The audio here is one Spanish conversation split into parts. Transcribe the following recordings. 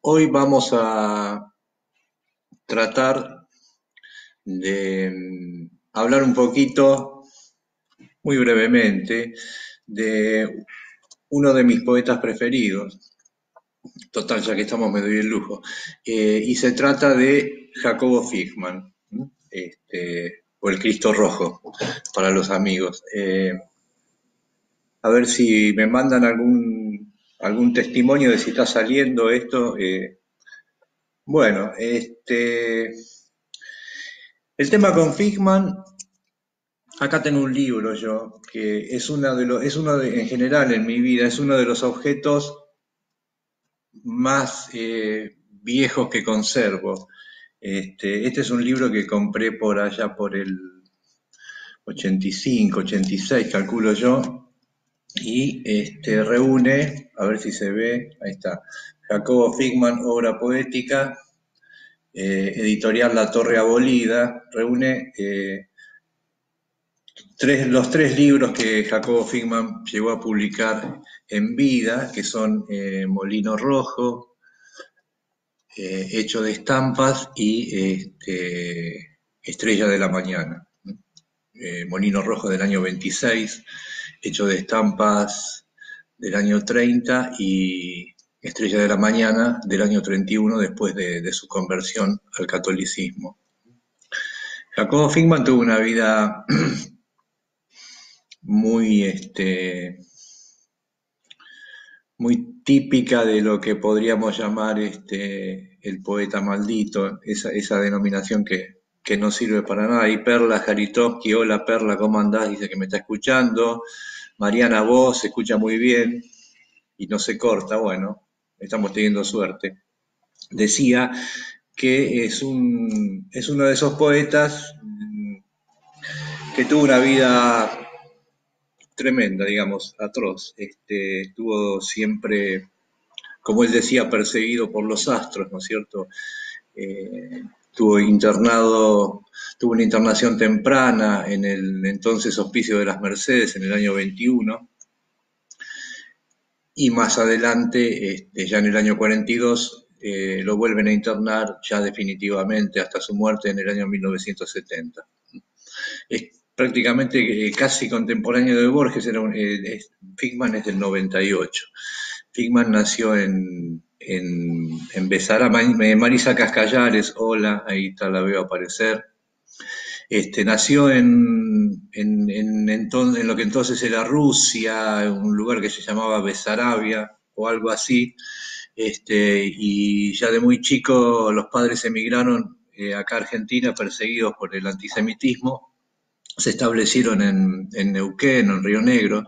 Hoy vamos a tratar de mm, hablar un poquito, muy brevemente, de uno de mis poetas preferidos. Total, ya que estamos me doy el lujo. Eh, y se trata de Jacobo Figman, este, o el Cristo Rojo, para los amigos. Eh, a ver si me mandan algún, algún testimonio de si está saliendo esto. Eh. bueno, este, el tema con Figman, acá tengo un libro yo, que es, una de los, es uno de, en general en mi vida, es uno de los objetos más eh, viejos que conservo. Este, este es un libro que compré por allá por el 85, 86, calculo yo, y este, reúne, a ver si se ve, ahí está, Jacobo Figman, obra poética, eh, editorial La Torre Abolida, reúne eh, los tres libros que Jacobo Figman llegó a publicar en vida, que son eh, Molino Rojo, Hecho de Estampas y este, Estrella de la Mañana. Molino Rojo del año 26, hecho de estampas del año 30 y Estrella de la Mañana del año 31 después de, su conversión al catolicismo. Jacobo Fingman tuvo una vida muy, este, muy típica de lo que podríamos llamar este, el poeta maldito, esa, esa denominación que, que no sirve para nada. Y Perla Jaritovsky, hola Perla, ¿cómo andás? Dice que me está escuchando. Mariana Vos se escucha muy bien y no se corta, bueno, estamos teniendo suerte. Decía que es, un, es uno de esos poetas mm, que tuvo una vida tremenda, digamos, atroz. Este, estuvo siempre, como él decía, perseguido por los astros, ¿no es cierto? Eh, estuvo internado, tuvo una internación temprana en el entonces Hospicio de las Mercedes en el año 21 y más adelante, este, ya en el año 42, eh, lo vuelven a internar ya definitivamente hasta su muerte en el año 1970. Es prácticamente eh, casi contemporáneo de Borges, era eh, Figman es del 98. Figman nació en, en, en Besara, Marisa Cascallares, hola, ahí está, la veo aparecer. Este, nació en, en, en, lo que entonces era Rusia, un lugar que se llamaba Besarabia o algo así, este, y ya de muy chico los padres emigraron eh, acá a Argentina perseguidos por el antisemitismo, se establecieron en Neuquén, en Río Negro,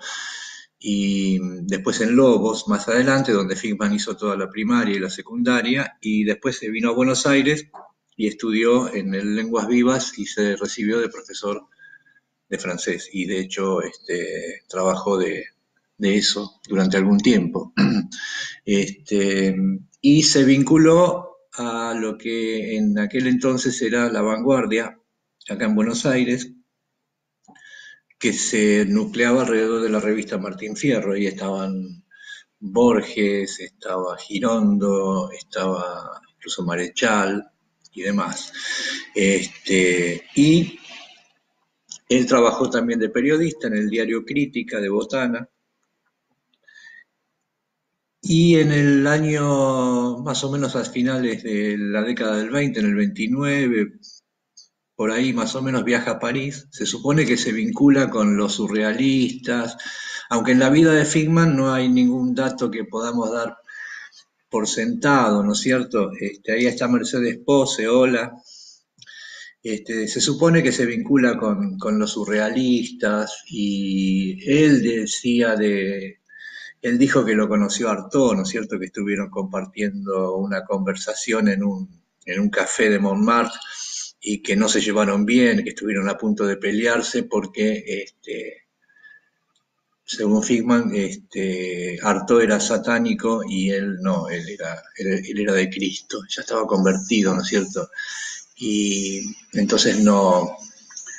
y después en Lobos, más adelante, donde Figman hizo toda la primaria y la secundaria, y después se vino a Buenos Aires y estudió en el Lenguas Vivas y se recibió de profesor de francés, y de hecho este, trabajó de, de eso durante algún tiempo. Este, y se vinculó a lo que en aquel entonces era la vanguardia, acá en Buenos Aires, que se nucleaba alrededor de la revista Martín Fierro. Ahí estaban Borges, estaba Girondo, estaba incluso Marechal y demás. Este, y él trabajó también de periodista en el diario Crítica de Botana. Y en el año, más o menos a finales de la década del 20, en el 29, por ahí más o menos viaja a París, se supone que se vincula con los surrealistas, aunque en la vida de Figman no hay ningún dato que podamos dar por sentado, ¿no es cierto? Este, ahí está Mercedes Pose, hola. Este, se supone que se vincula con, con, los surrealistas y él decía de, él dijo que lo conoció Artaud, ¿no es cierto? Que estuvieron compartiendo una conversación en un, en un café de Montmartre y que no se llevaron bien, que estuvieron a punto de pelearse porque, este, según Figman, este, Artaud era satánico y él no, él era, él, era de Cristo, ya estaba convertido, ¿no es cierto? Y entonces no,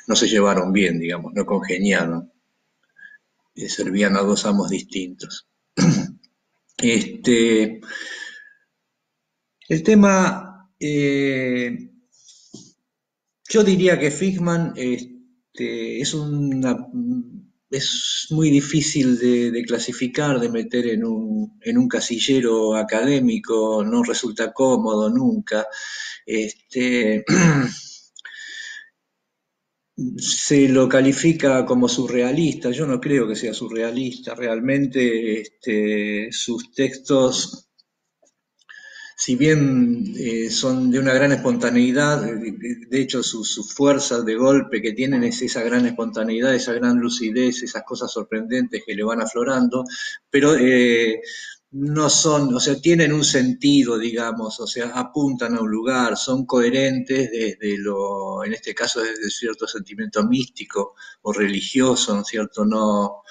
no se llevaron bien, digamos, no congeniaron, servían a dos amos distintos. Este, El tema, eh, yo diría que Figman este, es muy difícil de, clasificar, de meter en un, en un, casillero académico, no resulta cómodo nunca. Este, se lo califica como surrealista, yo no creo que sea surrealista, realmente este, sus textos si bien eh, son de una gran espontaneidad, de hecho sus fuerzas de golpe que tienen es esa gran espontaneidad, esa gran lucidez, esas cosas sorprendentes que le van aflorando, pero eh, no son, o sea, tienen un sentido, digamos, o sea, apuntan a un lugar, son coherentes desde lo, en este caso desde cierto sentimiento místico o religioso, ¿no es cierto? No,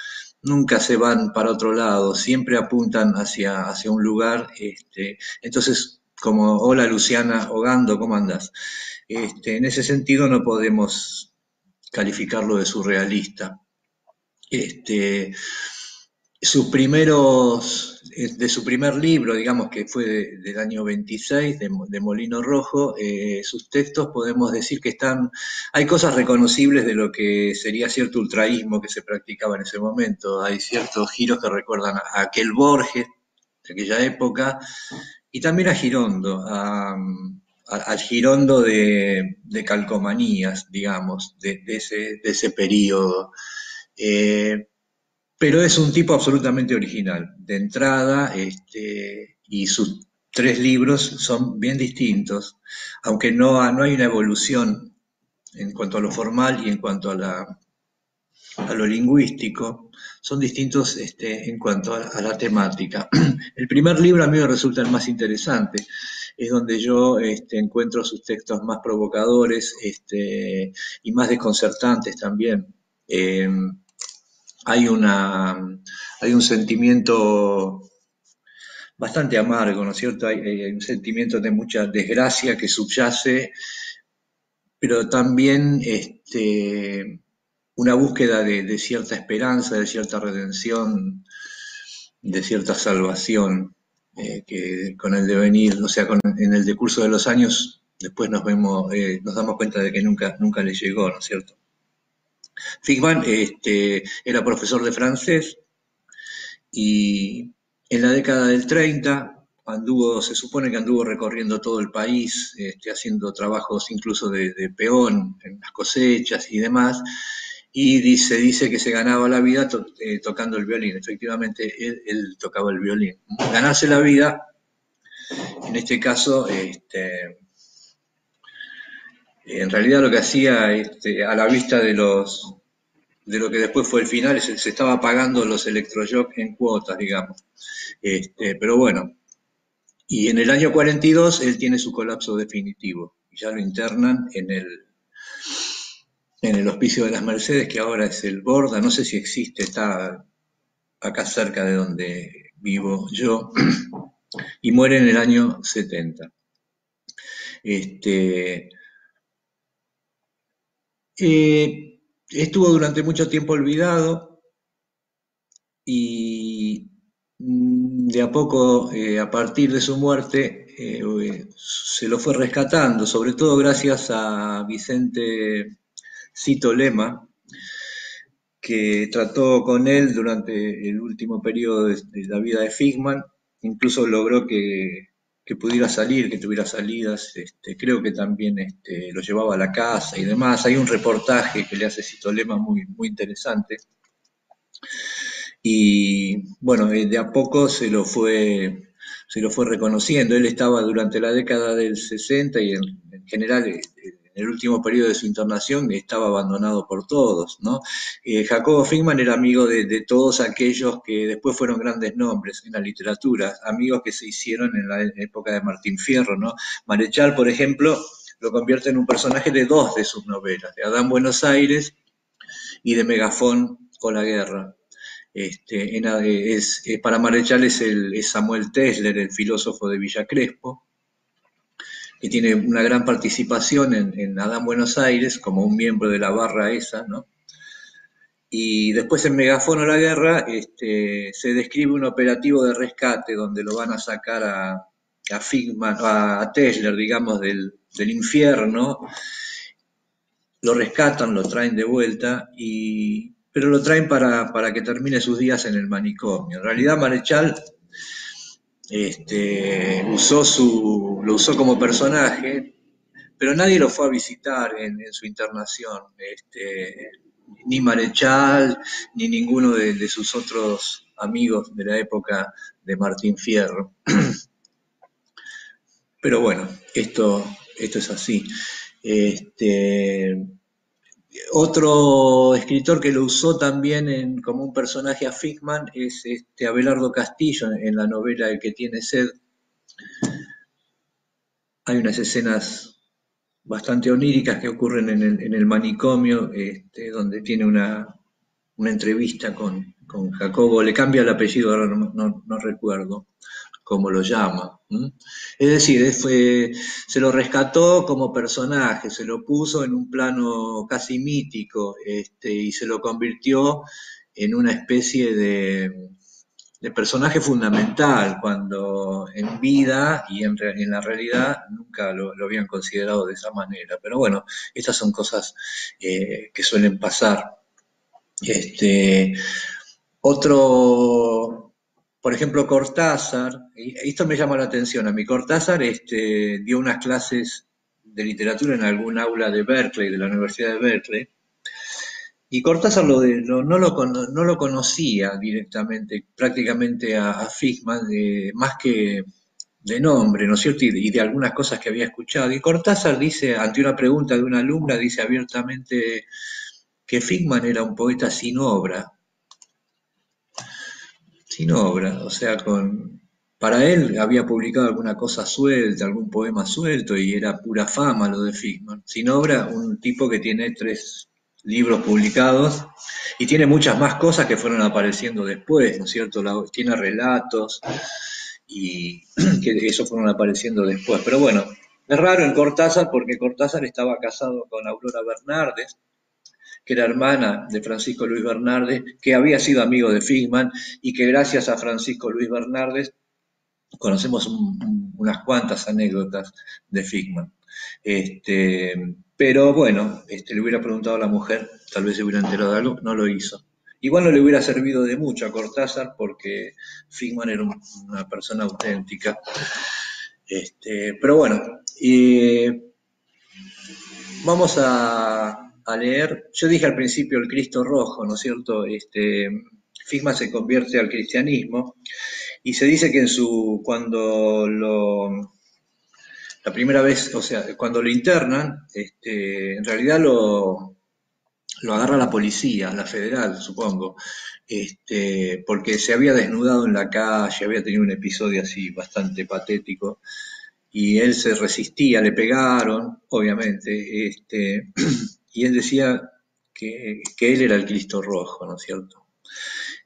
nunca se van para otro lado, siempre apuntan hacia, hacia un lugar. Este, entonces, como, hola Luciana Hogando, ¿cómo andas? Este, en ese sentido no podemos calificarlo de surrealista. Este, sus primeros, de su primer libro, digamos que fue del año 26, de, Molino Rojo, eh, sus textos podemos decir que están, hay cosas reconocibles de lo que sería cierto ultraísmo que se practicaba en ese momento, hay ciertos giros que recuerdan a aquel Borges de aquella época, y también a Girondo, al Girondo de, calcomanías, digamos, de, ese, periodo. Eh, pero es un tipo absolutamente original. De entrada, este, y sus tres libros son bien distintos, aunque no, no hay una evolución en cuanto a lo formal y en cuanto a, lo lingüístico, son distintos este, en cuanto a, la temática. El primer libro a mí me resulta el más interesante, es donde yo este, encuentro sus textos más provocadores y más desconcertantes también. Eh, hay, una, hay un sentimiento bastante amargo, ¿no es cierto? Hay, un sentimiento de mucha desgracia que subyace, pero también este, una búsqueda de, cierta esperanza, de cierta redención, de cierta salvación, eh, que con el devenir, o sea, en el decurso de los años, después nos vemos, eh, nos damos cuenta de que nunca, nunca le llegó, ¿no es cierto? Figman este, era profesor de francés y en la década del 30 anduvo, se supone que anduvo recorriendo todo el país, este, haciendo trabajos incluso de, peón en las cosechas y demás, y dice, dice que se ganaba la vida eh, tocando el violín. Efectivamente, él, tocaba el violín. Ganarse la vida, en este caso, este, en realidad lo que hacía este, a la vista de los de lo que después fue el final, se, estaba pagando los electroshock en cuotas, digamos. Este, pero bueno, y en el año 42 él tiene su colapso definitivo, ya lo internan en el, en el Hospicio de las Mercedes, que ahora es el Borda, no sé si existe, está acá cerca de donde vivo yo, y muere en el año 70. Este, eh, estuvo durante mucho tiempo olvidado y mm, de a poco, eh, a partir de su muerte, eh, se lo fue rescatando, sobre todo gracias a Vicente Cito Lema, que trató con él durante el último periodo de, la vida de Figman, incluso logró que que pudiera salir, que tuviera salidas, este, creo que también este, lo llevaba a la casa y demás. Hay un reportaje que le hace Citolema muy, muy interesante. Y bueno, eh, de a poco se lo fue, se lo fue reconociendo. Él estaba durante la década del 60 y en, general eh, en el último periodo de su internación estaba abandonado por todos, ¿no? Eh, Jacobo Fingman era amigo de, todos aquellos que después fueron grandes nombres en la literatura, amigos que se hicieron en la época de Martín Fierro, ¿no? Marechal, por ejemplo, lo convierte en un personaje de dos de sus novelas, de Adán Buenos Aires y de Megafón o la Guerra. Este, es, para Marechal es, el, es Samuel Tesler, el filósofo de Villa Crespo, que tiene una gran participación en, Adán Buenos Aires como un miembro de la barra esa, ¿no? Y después en Megafono la Guerra este, se describe un operativo de rescate donde lo van a sacar a, a Figman, a Tesler, digamos, del, infierno, lo rescatan, lo traen de vuelta, y, pero lo traen para, para, que termine sus días en el manicomio. En realidad Marechal este, usó su, lo usó como personaje, pero nadie lo fue a visitar en, su internación, este, ni Marechal, ni ninguno de, sus otros amigos de la época de Martín Fierro. Pero bueno, esto, esto es así. Este, otro escritor que lo usó también como un personaje a Figman es este Abelardo Castillo en la novela El que tiene sed. Hay unas escenas bastante oníricas que ocurren en el, manicomio, este, donde tiene una, entrevista con, Jacobo, le cambia el apellido, ahora no, recuerdo cómo lo llama. Es decir, se lo rescató como personaje, se lo puso en un plano casi mítico este, y se lo convirtió en una especie de, de personaje fundamental, cuando en vida y en, la realidad nunca lo, habían considerado de esa manera. Pero bueno, estas son cosas eh, que suelen pasar. Este, otro, por ejemplo, Cortázar, y esto me llama la atención, a mí Cortázar este, dio unas clases de literatura en algún aula de Berkeley, de la Universidad de Berkeley, y Cortázar lo no, lo, conocía directamente, prácticamente a, a Figman, más que de nombre, ¿no es cierto? Y de, algunas cosas que había escuchado. Y Cortázar dice, ante una pregunta de una alumna, dice abiertamente que Figman era un poeta sin obra. Sin obra, o sea, con, para él había publicado alguna cosa suelta, algún poema suelto, y era pura fama lo de Figman. Sin obra, un tipo que tiene tres libros publicados y tiene muchas más cosas que fueron apareciendo después, ¿no es cierto? tiene relatos y que eso fueron apareciendo después. Pero bueno, es raro en Cortázar porque Cortázar estaba casado con Aurora Bernardes, que era hermana de Francisco Luis Bernardes, que había sido amigo de Figman y que gracias a Francisco Luis Bernardes conocemos unas cuantas anécdotas de Figman. Este, pero bueno, este, le hubiera preguntado a la mujer, tal vez se hubiera enterado de algo, no lo hizo. Igual no le hubiera servido de mucho a Cortázar porque Figman era una persona auténtica. Este, pero bueno, vamos a, leer, yo dije al principio el Cristo Rojo, ¿no es cierto? Este, Figman se convierte al cristianismo y se dice que en su, cuando lo, la primera vez, o sea, cuando lo internan, este, en realidad lo, lo agarra la policía, la federal, supongo, este, porque se había desnudado en la calle, había tenido un episodio así bastante patético, y él se resistía, le pegaron, obviamente, este, y él decía que, él era el Cristo Rojo, ¿no es cierto?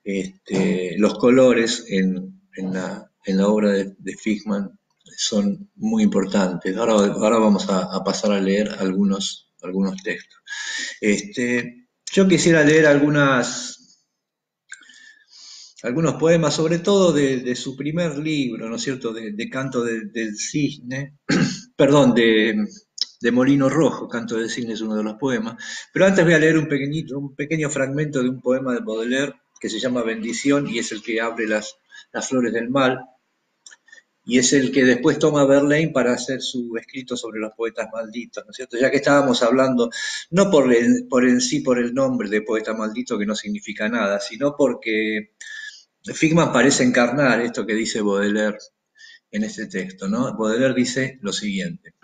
Este, los colores en, la, obra de, de son muy importantes. Ahora, vamos a, pasar a leer algunos, algunos textos. Este, yo quisiera leer algunas, algunos poemas, sobre todo de, su primer libro, ¿no es cierto?, de, Canto del Cisne, perdón, de, Molino Rojo, Canto del Cisne es uno de los poemas, pero antes voy a leer un, pequeñito, un pequeño fragmento de un poema de Baudelaire que se llama Bendición y es el que abre las, las flores del mal, y es el que después toma Verlaine para hacer su escrito sobre los poetas malditos, ¿no es cierto? Ya que estábamos hablando, no por, por en sí, por el nombre de poeta maldito, que no significa nada, sino porque Figman parece encarnar esto que dice Baudelaire en este texto, ¿no? Baudelaire dice lo siguiente,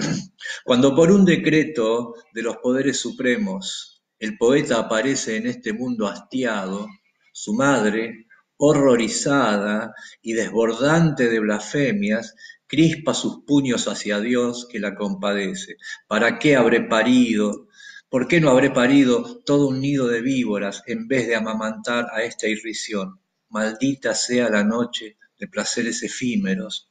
cuando por un decreto de los poderes supremos el poeta aparece en este mundo hastiado, su madre, horrorizada y desbordante de blasfemias, crispa sus puños hacia Dios que la compadece. ¿Para qué habré parido? ¿Por qué no habré parido todo un nido de víboras en vez de amamantar a esta irrisión? Maldita sea la noche de placeres efímeros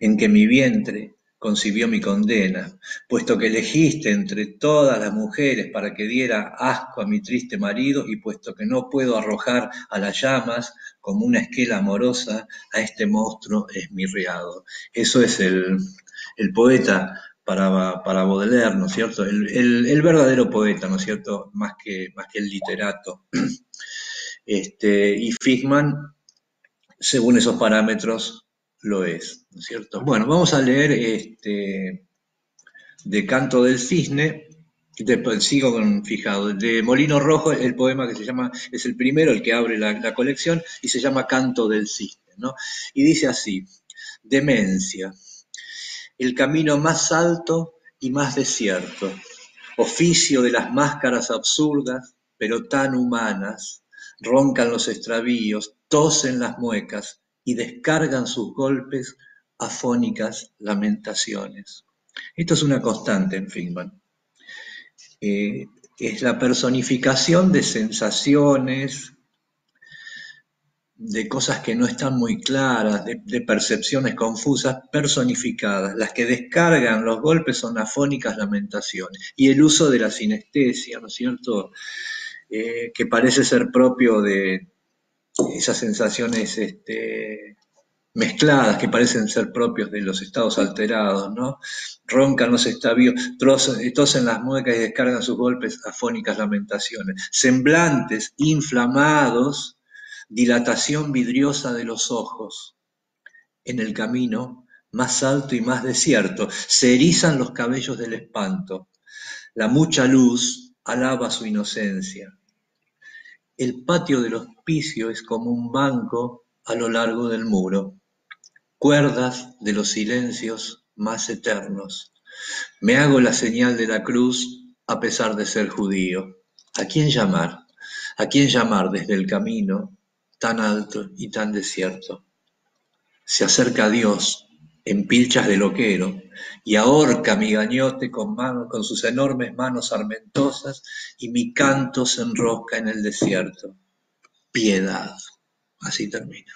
en que mi vientre concibió mi condena, puesto que elegiste entre todas las mujeres para que diera asco a mi triste marido, y puesto que no puedo arrojar a las llamas como una esquela amorosa a este monstruo esmirriado. Eso es el, poeta para, para, Baudelaire, ¿no es cierto? El, verdadero poeta, ¿no es cierto? Más que, más que el literato. Este, y Figman, según esos parámetros, lo es, ¿no es cierto? Bueno, vamos a leer este, de Canto del Cisne, Después sigo con fijado. De Molino Rojo, el poema que se llama, es el primero, el que abre la, colección, y se llama Canto del Cisne. ¿no? Y dice así: Demencia, el camino más alto y más desierto, oficio de las máscaras absurdas, pero tan humanas, roncan los extravíos, tosen las muecas y descargan sus golpes afónicas lamentaciones. Esto es una constante en Fingman eh, es la personificación de sensaciones, de cosas que no están muy claras, de, percepciones confusas, personificadas. Las que descargan los golpes son afónicas lamentaciones. Y el uso de la sinestesia, ¿no es cierto?, eh, que parece ser propio de esas sensaciones este, mezcladas que parecen ser propios de los estados alterados, ¿no? Roncan los estabios, tosen las muecas y descargan sus golpes afónicas lamentaciones. Semblantes inflamados, dilatación vidriosa de los ojos. En el camino, más alto y más desierto, se erizan los cabellos del espanto. La mucha luz alaba su inocencia. El patio del hospicio es como un banco a lo largo del muro cuerdas de los silencios más eternos. Me hago la señal de la cruz a pesar de ser judío. ¿A quién llamar? ¿A quién llamar desde el camino tan alto y tan desierto? Se acerca Dios pilchas de loquero y ahorca mi gañote con, con sus enormes manos armentosas y mi canto se enrosca en el desierto. Piedad. Así termina.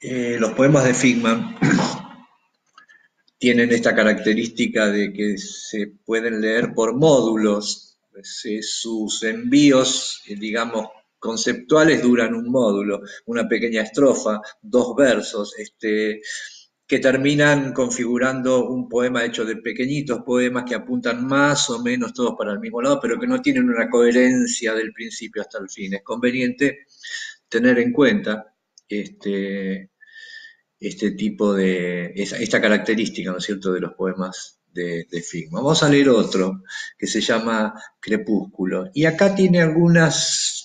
Eh, los poemas de Figman tienen esta característica de que se pueden leer por módulos. sus envíos, eh, digamos, conceptuales duran un módulo, una pequeña estrofa, dos versos, este, que terminan configurando un poema hecho de pequeñitos poemas que apuntan más o menos todos para el mismo lado, pero que no tienen una coherencia del principio hasta el fin. Es conveniente tener en cuenta este, este tipo de, esta característica, ¿no es cierto?, de los poemas de, de Vamos a leer otro que se llama Crepúsculo. Y acá tiene algunas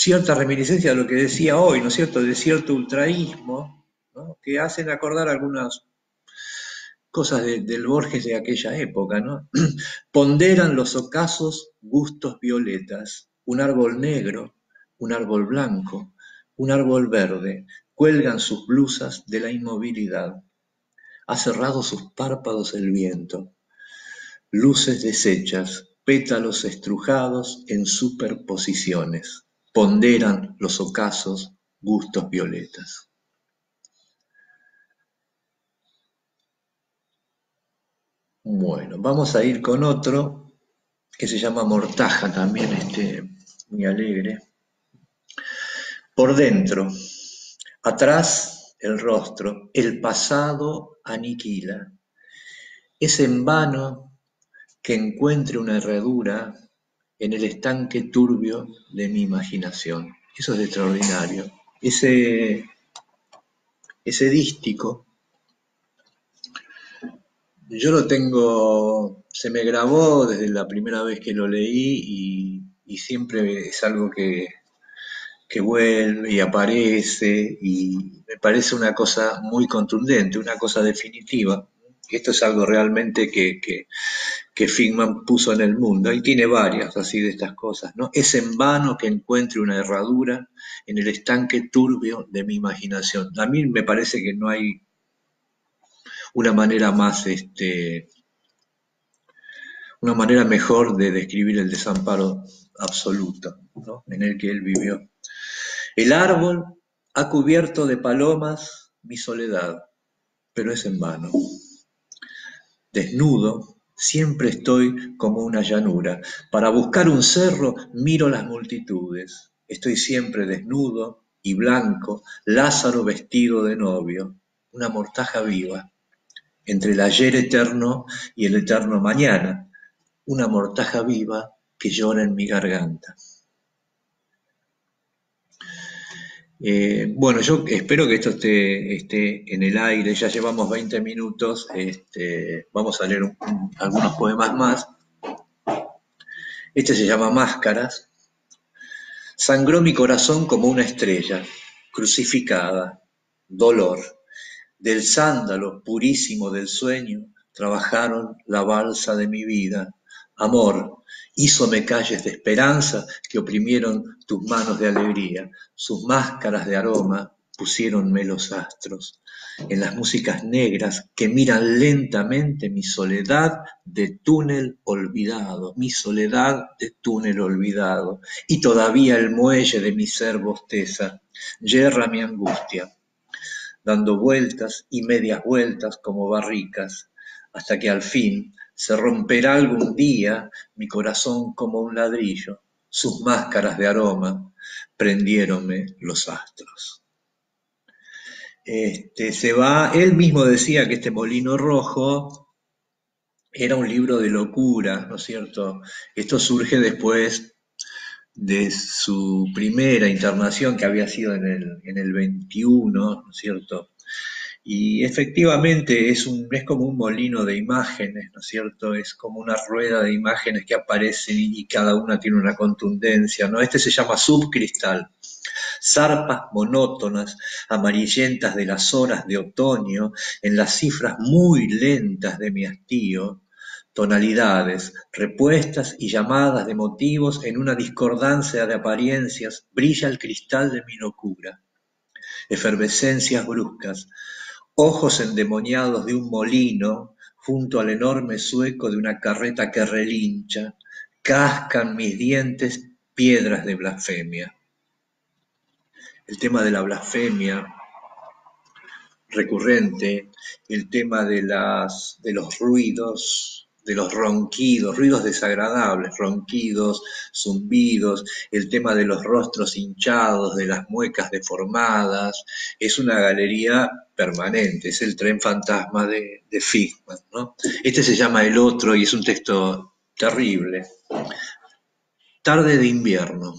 ciertas reminiscencias de lo que decía hoy, ¿no es cierto?, de cierto ultraísmo, que hacen acordar algunas cosas del Borges de aquella época, ¿no? Ponderan los ocasos gustos violetas, un árbol negro, un árbol blanco, un árbol verde, cuelgan sus blusas de la inmovilidad. Ha cerrado sus párpados el viento. Luces deshechas, pétalos estrujados en superposiciones. Ponderan los ocasos gustos violetas. Bueno, vamos a ir con otro que se llama Mortaja también, este, muy alegre. Por dentro, Atrás el rostro, el pasado aniquila. Es en vano que encuentre una herradura en el estanque turbio de mi imaginación. Eso es extraordinario. Ese, ese dístico, yo lo tengo, se me grabó desde la primera vez que lo leí y siempre es algo que, que vuelve y aparece y me parece una cosa muy contundente, una cosa definitiva. Esto es algo realmente que, que, que Figman puso en el mundo y tiene varias así de estas cosas. ¿no? Es en vano que encuentre una herradura en el estanque turbio de mi imaginación. A mí me parece que no hay una manera más, este, una manera mejor de describir el desamparo absoluto en el que él vivió. El árbol ha cubierto de palomas mi soledad, pero es en vano. Desnudo, siempre estoy como una llanura. Para buscar un cerro miro las multitudes. estoy siempre desnudo y blanco, Lázaro vestido de novio, una mortaja viva, entre el ayer eterno y el eterno mañana, una mortaja viva que llora en mi garganta. Eh, bueno, yo espero que esto esté, en el aire, ya llevamos 20 minutos, este, vamos a leer algunos poemas más. Este se llama Máscaras. Sangró mi corazón como una estrella, crucificada, dolor. Del sándalo purísimo del sueño trabajaron la balsa de mi vida. Amor, hízome calles de esperanza que oprimieron tus manos de alegría. Sus máscaras de aroma pusiéronme los astros en las músicas negras que miran lentamente mi soledad de túnel olvidado, mi soledad de túnel olvidado, y todavía el muelle de mi ser bosteza, yerra mi angustia, dando vueltas y medias vueltas como barricas, hasta que al fin se romperá algún día mi corazón como un ladrillo, sus máscaras de aroma prendiéronme los astros. Este, se va, él mismo decía que este molino rojo era un libro de locura, ¿no es cierto? Esto surge después de su primera internación que había sido en el, en el 21, ¿no es cierto? Y efectivamente es, un, es como un molino de imágenes, ¿no es cierto? Es como una rueda de imágenes que aparecen y, cada una tiene una contundencia, ¿no? Este se llama subcristal zarpas monótonas, amarillentas de las horas de otoño, en las cifras muy lentas de mi hastío, tonalidades, repuestas y llamadas de motivos en una discordancia de apariencias, brilla el cristal de mi locura. Efervescencias bruscas, ojos endemoniados de un molino junto al enorme sueco de una carreta que relincha, cascan mis dientes piedras de blasfemia. El tema de la blasfemia recurrente, el tema de, las, de los ruidos, de los ronquidos, ruidos desagradables, ronquidos, zumbidos, el tema de los rostros hinchados, de las muecas deformadas, es una galería permanente, es el tren fantasma de, de. ¿no? Este se llama El Otro y es un texto terrible. Tarde de invierno.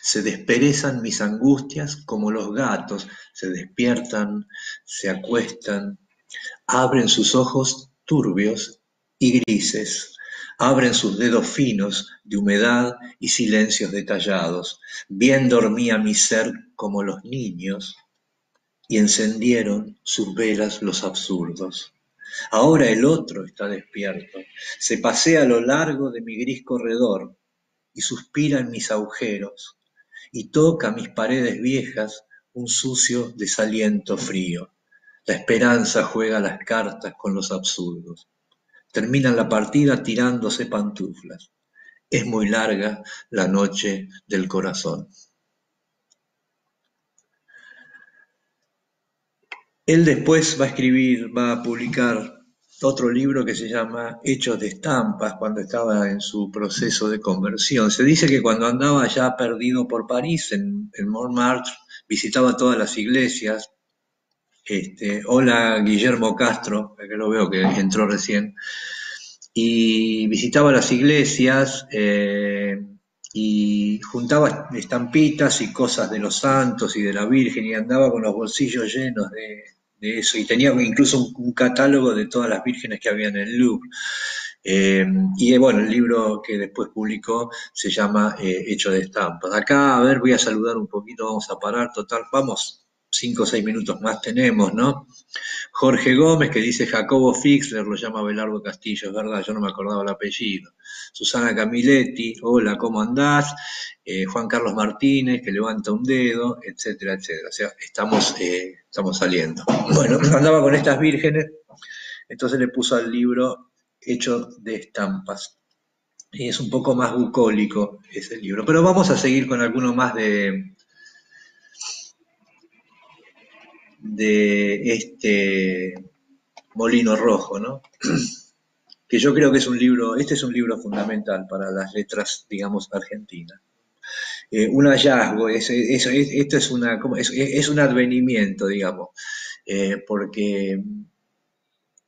Se desperezan mis angustias como los gatos, se despiertan, se acuestan, abren sus ojos turbios y grises, abren sus dedos finos de humedad y silencios detallados. Bien dormía mi ser como los niños y encendieron sus velas los absurdos. Ahora el otro está despierto, se pasea a lo largo de mi gris corredor y suspira en mis agujeros y toca mis paredes viejas un sucio desaliento frío. La esperanza juega las cartas con los absurdos. Terminan la partida tirándose pantuflas. Es muy larga la noche del corazón. Él después va a escribir, va a publicar otro libro que se llama Hechos de Estampas, cuando estaba en su proceso de conversión. Se dice que cuando andaba ya perdido por París, en, Montmartre, visitaba todas las iglesias. Este, hola Guillermo Castro, que lo veo que entró recién, y visitaba las iglesias eh, y juntaba estampitas y cosas de los santos y de la Virgen y andaba con los bolsillos llenos de, eso, y tenía incluso un, catálogo de todas las vírgenes que había en el Louvre. Eh, y bueno, el libro que después publicó se llama eh, Hecho de Estampas. Acá, a ver, voy a saludar un poquito, vamos a parar, total, vamos, cinco o seis minutos más tenemos, ¿no? Jorge Gómez, que dice Jacobo Fixler, lo llama Belardo Castillo, es verdad, yo no me acordaba el apellido. Susana Camiletti, hola, ¿cómo andás? Eh, Juan Carlos Martínez, que levanta un dedo, etcétera, etcétera. O sea, estamos, eh, estamos saliendo. Bueno, andaba con estas vírgenes, entonces le puso al libro hecho de estampas. Y es un poco más bucólico ese libro. Pero vamos a seguir con alguno más de, de este Molino Rojo, ¿no? que yo creo que es un libro, este es un libro fundamental para las letras, digamos, argentinas. eh, un hallazgo, es, esto es, es, un advenimiento, digamos, eh, porque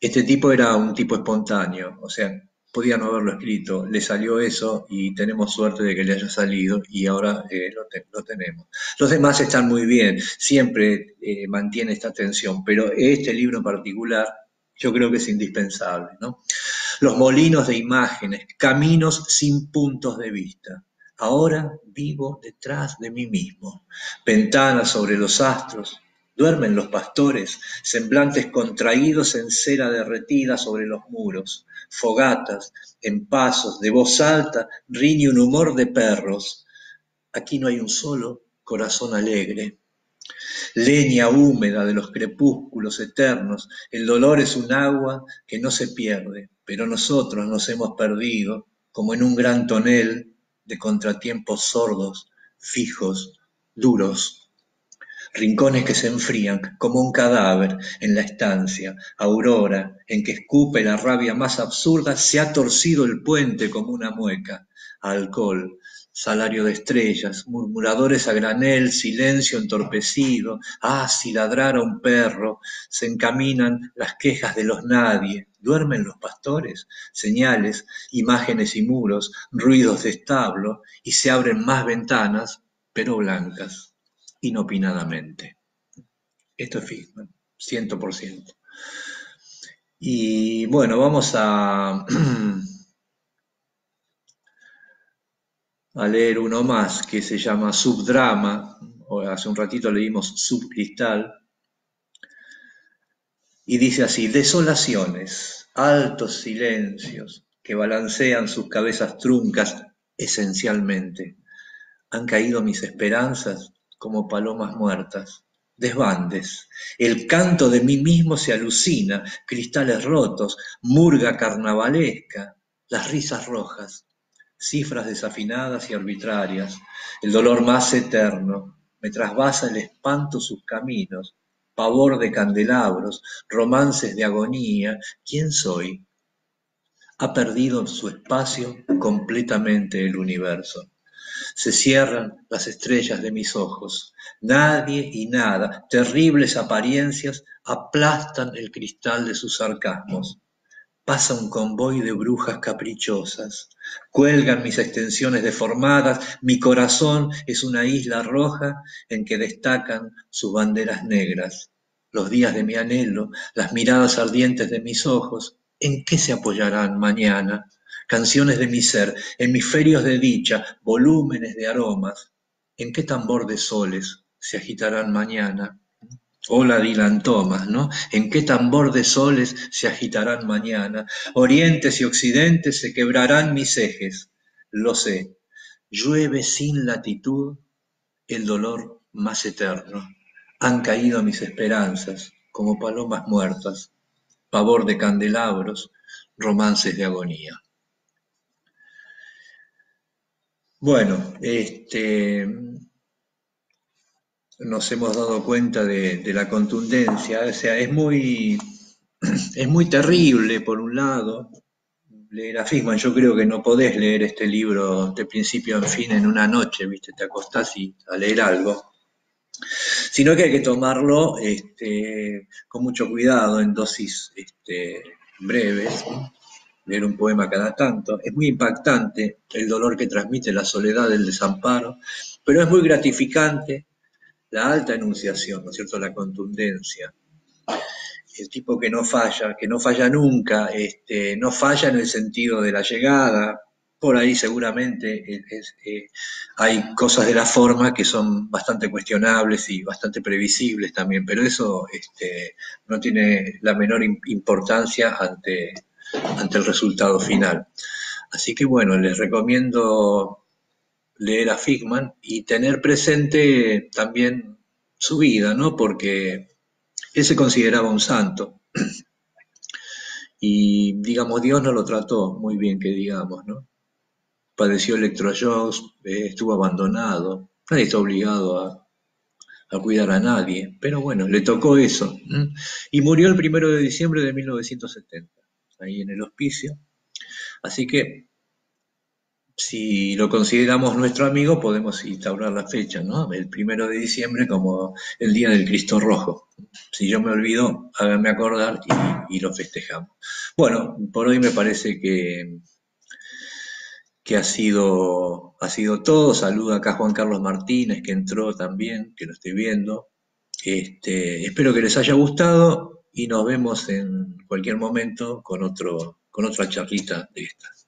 este tipo era un tipo espontáneo, o sea, podía no haberlo escrito, le salió eso y tenemos suerte de que le haya salido y ahora eh, lo, tenemos. Los demás están muy bien, siempre mantiene esta tensión, pero este libro en particular yo creo que es indispensable. ¿no? Los molinos de imágenes, caminos sin puntos de vista. Ahora vivo detrás de mí mismo. Ventanas sobre los astros. Duermen los pastores, semblantes contraídos en cera derretida sobre los muros. Fogatas, en pasos, de voz alta, riñe un humor de perros. Aquí no hay un solo corazón alegre. Leña húmeda de los crepúsculos eternos, el dolor es un agua que no se pierde, pero nosotros nos hemos perdido como en un gran tonel de contratiempos sordos, fijos, duros. Rincones que se enfrían como un cadáver en la estancia, aurora en que escupe la rabia más absurda, se ha torcido el puente como una mueca, alcohol, salario de estrellas, murmuradores a granel, silencio entorpecido, ah, si ladrara un perro, se encaminan las quejas de los nadie, duermen los pastores, señales, imágenes y muros, ruidos de establo, y se abren más ventanas, pero blancas, inopinadamente. Esto es Fishman, ciento por ciento. Y bueno, vamos a a leer uno más que se llama Subdrama, hace un ratito leímos Subcristal, y dice así, desolaciones, altos silencios que balancean sus cabezas truncas esencialmente. Han caído mis esperanzas como palomas muertas. Desbandes. El canto de mí mismo se alucina, cristales rotos, murga carnavalesca, las risas rojas, cifras desafinadas y arbitrarias, el dolor más eterno, me trasvasa el espanto sus caminos, pavor de candelabros, romances de agonía, ¿quién soy? Ha perdido su espacio completamente el universo. Se cierran las estrellas de mis ojos. Nadie y nada, terribles apariencias, aplastan el cristal de sus sarcasmos. Pasa un convoy de brujas caprichosas. Cuelgan mis extensiones deformadas, mi corazón es una isla roja en que destacan sus banderas negras. Los días de mi anhelo, las miradas ardientes de mis ojos, ¿en qué se apoyarán mañana? Canciones de mi ser, hemisferios de dicha, volúmenes de aromas, ¿en qué tambor de soles se agitarán mañana? Hola Dylan Thomas, ¿no? ¿En qué tambor de soles se agitarán mañana? Orientes y occidentes se quebrarán mis ejes. Lo sé. Llueve sin latitud el dolor más eterno. Han caído mis esperanzas como palomas muertas. Pavor de candelabros, romances de agonía. Bueno, este, nos hemos dado cuenta de, la contundencia. O sea, es muy, es muy terrible, por un lado, leer a Fishman. Yo creo que no podés leer este libro de principio a fin en una noche, ¿viste? Te acostás y a leer algo. Sino que hay que tomarlo este, con mucho cuidado, en dosis este, breves, leer un poema cada tanto. Es muy impactante el dolor que transmite la soledad del desamparo, pero es muy gratificante la alta enunciación, ¿no es cierto?, la contundencia. El tipo que no falla, que no falla nunca, este, no falla en el sentido de la llegada, por ahí seguramente eh, hay cosas de la forma que son bastante cuestionables y bastante previsibles también, pero eso este, no tiene la menor importancia ante, ante el resultado final. Así que bueno, les recomiendo leer a Figman y tener presente también su vida, ¿no? Porque él se consideraba un santo. Y, digamos, Dios no lo trató muy bien, que digamos, ¿no? Padeció electroshocks, eh, estuvo abandonado, nadie está obligado a, cuidar a nadie, pero bueno, le tocó eso. Y murió el primero de diciembre de 1970, ahí en el hospicio. Así que si lo consideramos nuestro amigo, podemos instaurar la fecha, ¿no? El primero de diciembre como el Día del Cristo Rojo. Si yo me olvido, háganme acordar y, lo festejamos. Bueno, por hoy me parece que, que ha sido, ha sido todo. Saluda acá Juan Carlos Martínez, que entró también, que lo estoy viendo. Este, espero que les haya gustado y nos vemos en cualquier momento con, otro, con otra charlita de esta. Chao.